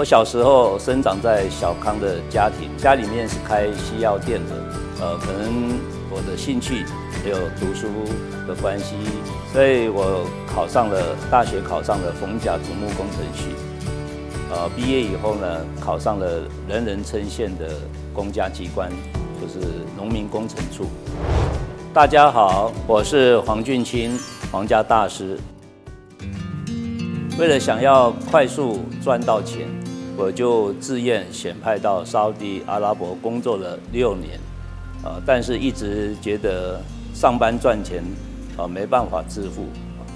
我小时候生长在小康的家庭，家里面是开西药店的，呃，可能我的兴趣也有读书的关系，所以我考上了大学，考上了逢甲土木工程系。呃，毕业以后呢，考上了人人称羡的公家机关，就是农民工程处。大家好，我是黄俊清，黄家大师。为了想要快速赚到钱，我就自愿选派到沙地阿拉伯工作了六年，呃，但是一直觉得上班赚钱，啊，没办法致富，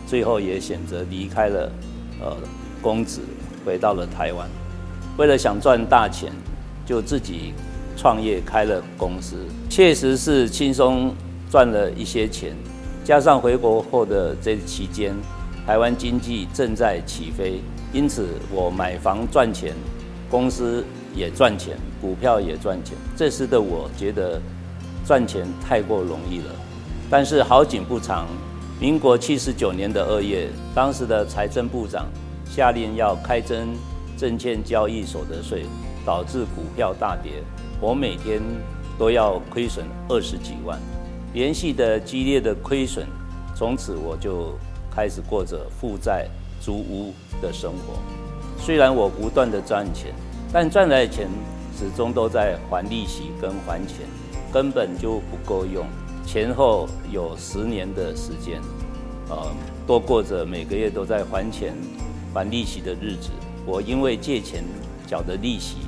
最后也选择离开了，呃，公子，回到了台湾。为了想赚大钱，就自己创业开了公司，确实是轻松赚了一些钱，加上回国后的这期间。台湾经济正在起飞，因此我买房赚钱，公司也赚钱，股票也赚钱。这时的我觉得赚钱太过容易了。但是好景不长，民国七十九年的二月，当时的财政部长下令要开征证券交易所得税，导致股票大跌，我每天都要亏损二十几万，连续的激烈的亏损，从此我就。开始过着负债、租屋的生活。虽然我不断的赚钱，但赚来的钱始终都在还利息跟还钱，根本就不够用。前后有十年的时间，呃，都过着每个月都在还钱、还利息的日子。我因为借钱缴的利息，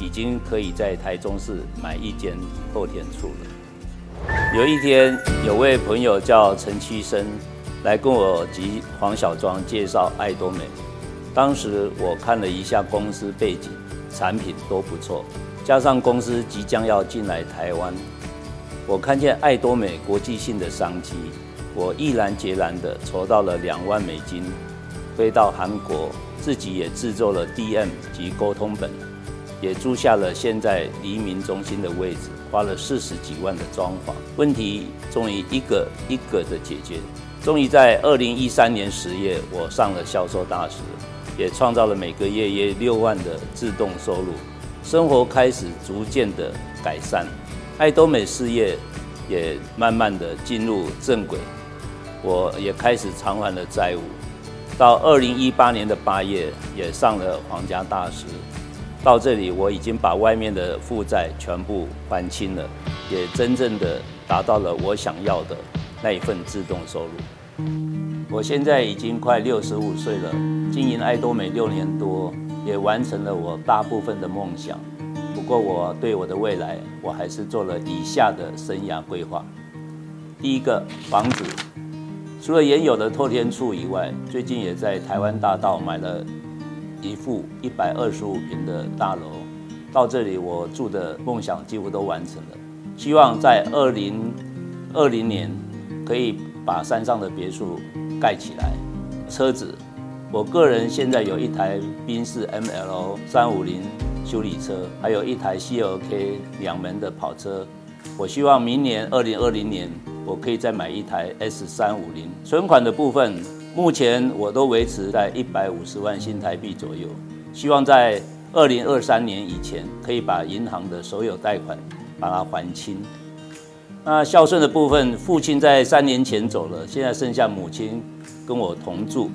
已经可以在台中市买一间后天厝了。有一天，有位朋友叫陈其生。来跟我及黄小庄介绍爱多美。当时我看了一下公司背景，产品都不错，加上公司即将要进来台湾，我看见爱多美国际性的商机，我毅然决然地筹到了两万美金，飞到韩国，自己也制作了 DM 及沟通本，也租下了现在黎明中心的位置，花了四十几万的装潢，问题终于一个一个的解决。终于在二零一三年十月，我上了销售大师，也创造了每个月约六万的自动收入，生活开始逐渐的改善，爱多美事业也慢慢的进入正轨，我也开始偿还了债务，到二零一八年的八月也上了皇家大师，到这里我已经把外面的负债全部还清了，也真正的达到了我想要的。那一份自动收入，我现在已经快六十五岁了，经营爱多美六年多，也完成了我大部分的梦想。不过，我对我的未来，我还是做了以下的生涯规划。第一个，房子，除了原有的透天厝以外，最近也在台湾大道买了一户一百二十五坪的大楼。到这里，我住的梦想几乎都完成了。希望在二零二零年。可以把山上的别墅盖起来。车子，我个人现在有一台宾士 ML 三五零修理车，还有一台 CLK 两门的跑车。我希望明年二零二零年，我可以再买一台 S 三五零。存款的部分，目前我都维持在一百五十万新台币左右。希望在二零二三年以前，可以把银行的所有贷款把它还清。那孝顺的部分，父亲在三年前走了，现在剩下母亲跟我同住。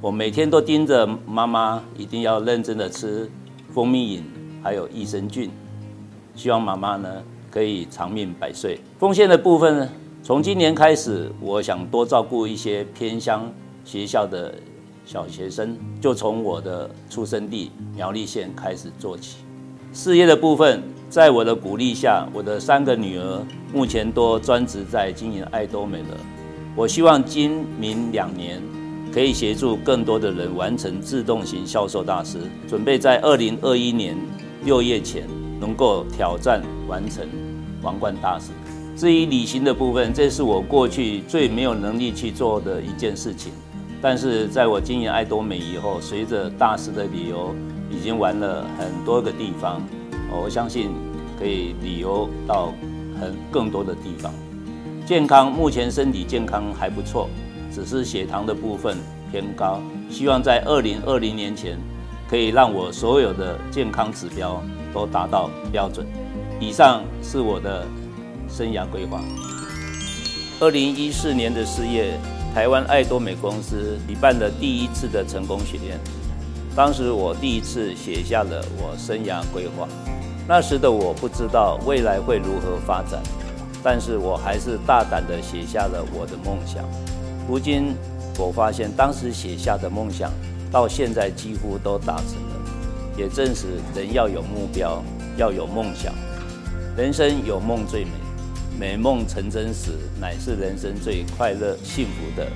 我每天都盯着妈妈，一定要认真的吃蜂蜜饮，还有益生菌。希望妈妈呢可以长命百岁。奉献的部分呢，从今年开始，我想多照顾一些偏乡学校的小学生，就从我的出生地苗栗县开始做起。事业的部分。在我的鼓励下，我的三个女儿目前都专职在经营爱多美了。我希望今明两年可以协助更多的人完成自动型销售大师，准备在二零二一年六月前能够挑战完成王冠大师。至于旅行的部分，这是我过去最没有能力去做的一件事情。但是在我经营爱多美以后，随着大师的旅游，已经玩了很多个地方。我相信可以旅游到很更多的地方。健康，目前身体健康还不错，只是血糖的部分偏高。希望在二零二零年前可以让我所有的健康指标都达到标准。以上是我的生涯规划。二零一四年的四月，台湾爱多美公司举办了第一次的成功训练。当时我第一次写下了我生涯规划。那时的我不知道未来会如何发展，但是我还是大胆地写下了我的梦想。如今我发现，当时写下的梦想，到现在几乎都达成了。也证实人要有目标，要有梦想。人生有梦最美，美梦成真时，乃是人生最快乐、幸福的